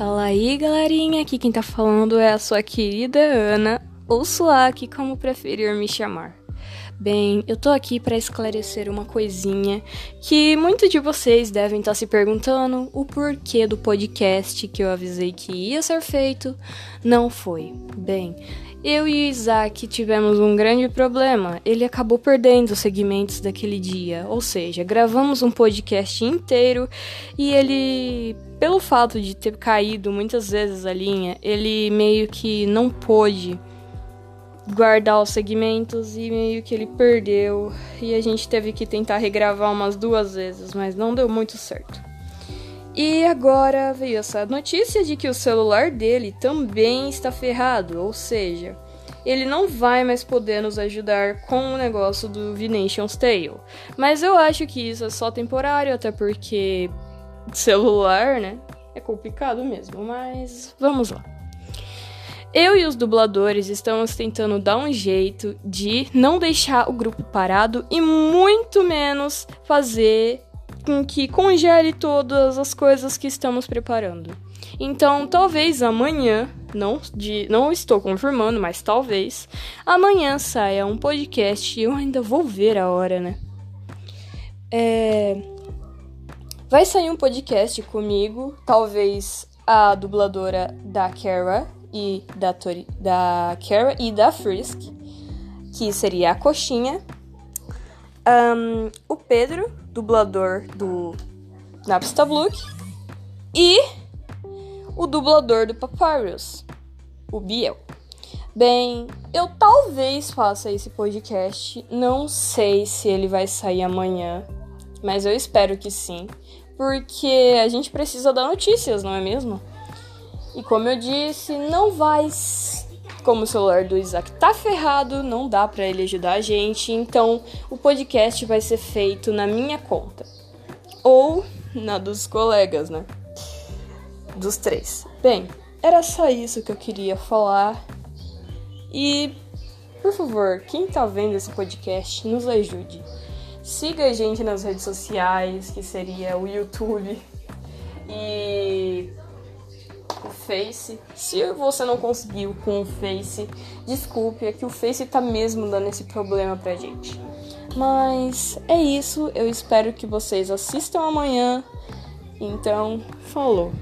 Fala aí, galerinha. Aqui quem tá falando é a sua querida Ana, ou Suaki, como preferir me chamar. Bem, eu tô aqui para esclarecer uma coisinha que muitos de vocês devem estar tá se perguntando o porquê do podcast que eu avisei que ia ser feito não foi. Bem, eu e Isaac tivemos um grande problema. Ele acabou perdendo os segmentos daquele dia. Ou seja, gravamos um podcast inteiro e ele, pelo fato de ter caído muitas vezes a linha, ele meio que não pôde guardar os segmentos e meio que ele perdeu. E a gente teve que tentar regravar umas duas vezes, mas não deu muito certo. E agora veio essa notícia de que o celular dele também está ferrado, ou seja, ele não vai mais poder nos ajudar com o negócio do V-Nation's Tale. Mas eu acho que isso é só temporário, até porque celular, né? É complicado mesmo, mas vamos lá. Eu e os dubladores estamos tentando dar um jeito de não deixar o grupo parado e muito menos fazer com que congele todas as coisas que estamos preparando. Então, talvez amanhã, não, de, não estou confirmando, mas talvez amanhã saia um podcast. Eu ainda vou ver a hora, né? É, vai sair um podcast comigo, talvez a dubladora da Kara e da, Tori, da Kara e da Frisk, que seria a coxinha. Um, o Pedro, dublador do Napsta Blue, e o dublador do Papyrus, o Biel. Bem, eu talvez faça esse podcast, não sei se ele vai sair amanhã, mas eu espero que sim, porque a gente precisa dar notícias, não é mesmo? E como eu disse, não vai como o celular do Isaac tá ferrado, não dá para ele ajudar a gente, então o podcast vai ser feito na minha conta ou na dos colegas, né? Dos três. Bem, era só isso que eu queria falar. E por favor, quem tá vendo esse podcast, nos ajude. Siga a gente nas redes sociais, que seria o YouTube e o Face. Se você não conseguiu com o Face, desculpe, é que o Face tá mesmo dando esse problema pra gente. Mas é isso, eu espero que vocês assistam amanhã. Então, falou!